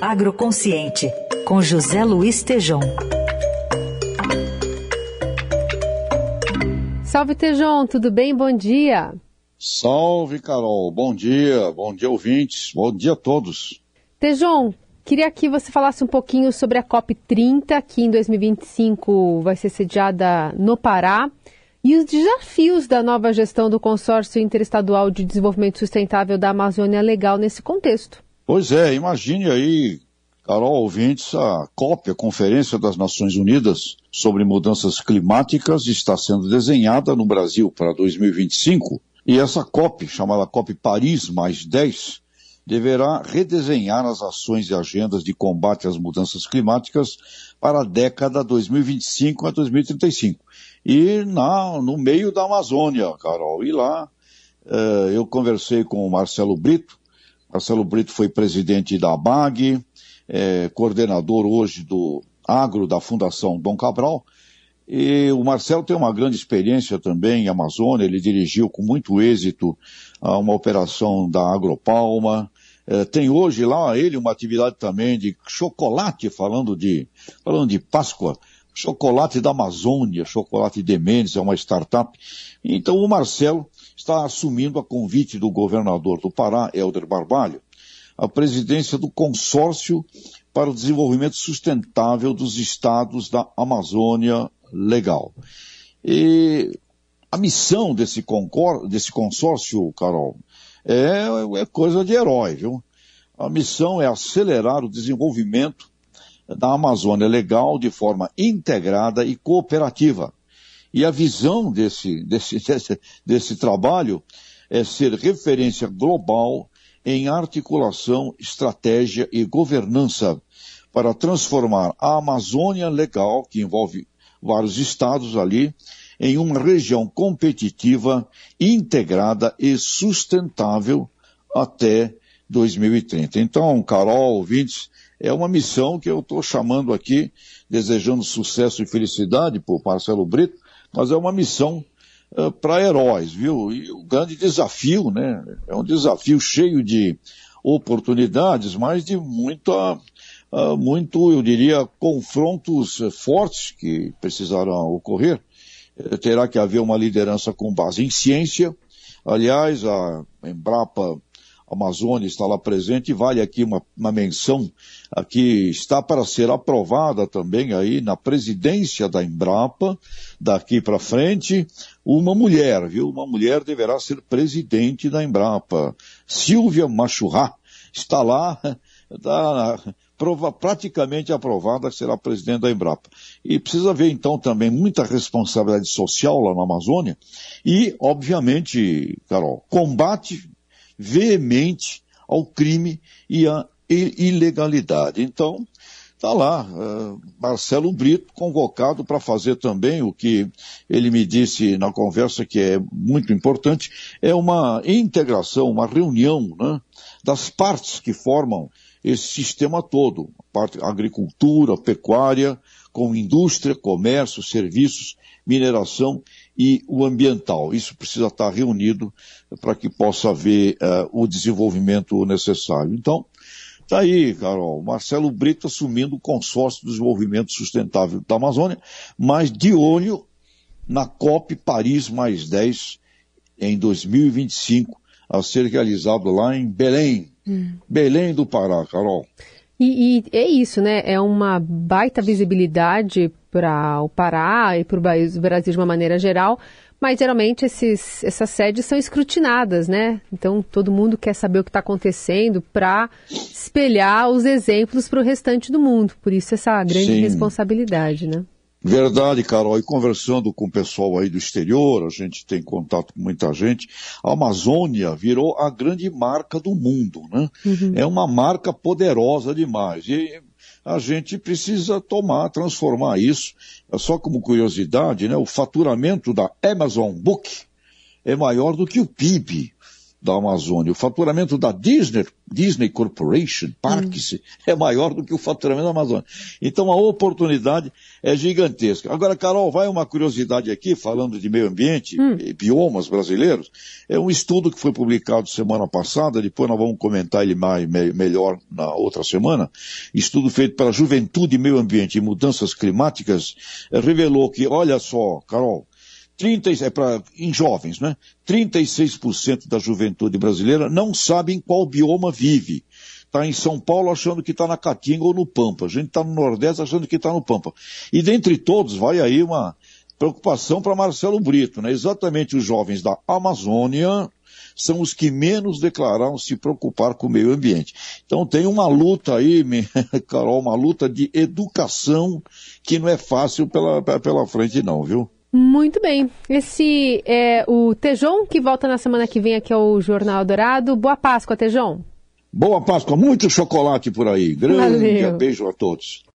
Agroconsciente, com José Luiz Tejom. Salve Tejom, tudo bem? Bom dia. Salve Carol, bom dia, bom dia ouvintes, bom dia a todos. Tejom, queria que você falasse um pouquinho sobre a COP30, que em 2025 vai ser sediada no Pará, e os desafios da nova gestão do Consórcio Interestadual de Desenvolvimento Sustentável da Amazônia Legal nesse contexto. Pois é, imagine aí, Carol, ouvintes, a COP, a Conferência das Nações Unidas sobre Mudanças Climáticas, está sendo desenhada no Brasil para 2025. E essa COP, chamada COP Paris mais 10, deverá redesenhar as ações e agendas de combate às mudanças climáticas para a década 2025 a 2035. E na, no meio da Amazônia, Carol. E lá eh, eu conversei com o Marcelo Brito, Marcelo Brito foi presidente da ABAG, é, coordenador hoje do agro da Fundação Dom Cabral. E o Marcelo tem uma grande experiência também em Amazônia, ele dirigiu com muito êxito uma operação da Agropalma. É, tem hoje lá ele uma atividade também de chocolate, falando de, falando de Páscoa, chocolate da Amazônia, chocolate de Mendes, é uma startup. Então o Marcelo está assumindo a convite do governador do Pará, Helder Barbalho, a presidência do Consórcio para o Desenvolvimento Sustentável dos Estados da Amazônia Legal. E a missão desse, concor desse consórcio, Carol, é, é coisa de herói, viu? A missão é acelerar o desenvolvimento da Amazônia Legal de forma integrada e cooperativa, e a visão desse, desse, desse, desse trabalho é ser referência global em articulação, estratégia e governança para transformar a Amazônia legal, que envolve vários estados ali, em uma região competitiva, integrada e sustentável até 2030. Então, Carol, ouvintes, é uma missão que eu estou chamando aqui, desejando sucesso e felicidade por Marcelo Brito, mas é uma missão uh, para heróis, viu? E o grande desafio, né? É um desafio cheio de oportunidades, mas de muita, uh, muito, eu diria, confrontos fortes que precisarão ocorrer. Uh, terá que haver uma liderança com base em ciência. Aliás, a Embrapa Amazônia está lá presente e vale aqui uma, uma menção aqui está para ser aprovada também aí na presidência da Embrapa daqui para frente uma mulher, viu? Uma mulher deverá ser presidente da Embrapa. Silvia Machurá está lá, está prova, praticamente aprovada, será presidente da Embrapa. E precisa ver então também muita responsabilidade social lá na Amazônia e, obviamente, Carol, combate veemente ao crime e à ilegalidade. Então, está lá, uh, Marcelo Brito convocado para fazer também o que ele me disse na conversa que é muito importante, é uma integração, uma reunião né, das partes que formam esse sistema todo, parte agricultura, pecuária, com indústria, comércio, serviços, mineração e o ambiental. Isso precisa estar reunido para que possa haver uh, o desenvolvimento necessário. Então, está aí, Carol, Marcelo Brito assumindo o consórcio do desenvolvimento sustentável da Amazônia, mas de olho na COP Paris mais 10 em 2025, a ser realizado lá em Belém. Hum. Belém do Pará, Carol. E, e, é isso, né? É uma baita visibilidade para o Pará e para o Brasil de uma maneira geral, mas geralmente esses, essas sedes são escrutinadas, né? Então todo mundo quer saber o que está acontecendo para espelhar os exemplos para o restante do mundo. Por isso essa grande Sim. responsabilidade, né? Verdade, Carol. E conversando com o pessoal aí do exterior, a gente tem contato com muita gente. A Amazônia virou a grande marca do mundo, né? Uhum. É uma marca poderosa demais. E a gente precisa tomar, transformar isso. É só como curiosidade, né? O faturamento da Amazon Book é maior do que o PIB da Amazônia. O faturamento da Disney, Disney Corporation, Parques, hum. é maior do que o faturamento da Amazônia. Então a oportunidade é gigantesca. Agora, Carol, vai uma curiosidade aqui, falando de meio ambiente hum. e biomas brasileiros. É um estudo que foi publicado semana passada, depois nós vamos comentar ele mais, melhor na outra semana. Estudo feito pela Juventude, Meio Ambiente e Mudanças Climáticas, eh, revelou que, olha só, Carol, 30, é pra, em jovens, né? 36% da juventude brasileira não sabe em qual bioma vive. Está em São Paulo achando que está na Caatinga ou no Pampa. A gente está no Nordeste achando que está no Pampa. E dentre todos vai aí uma preocupação para Marcelo Brito, né? Exatamente os jovens da Amazônia são os que menos declararam se preocupar com o meio ambiente. Então tem uma luta aí, Carol, uma luta de educação que não é fácil pela, pela frente não, viu? Muito bem. Esse é o Tejon, que volta na semana que vem aqui ao Jornal Dourado. Boa Páscoa, Tejon. Boa Páscoa, muito chocolate por aí. Grande Valeu. beijo a todos.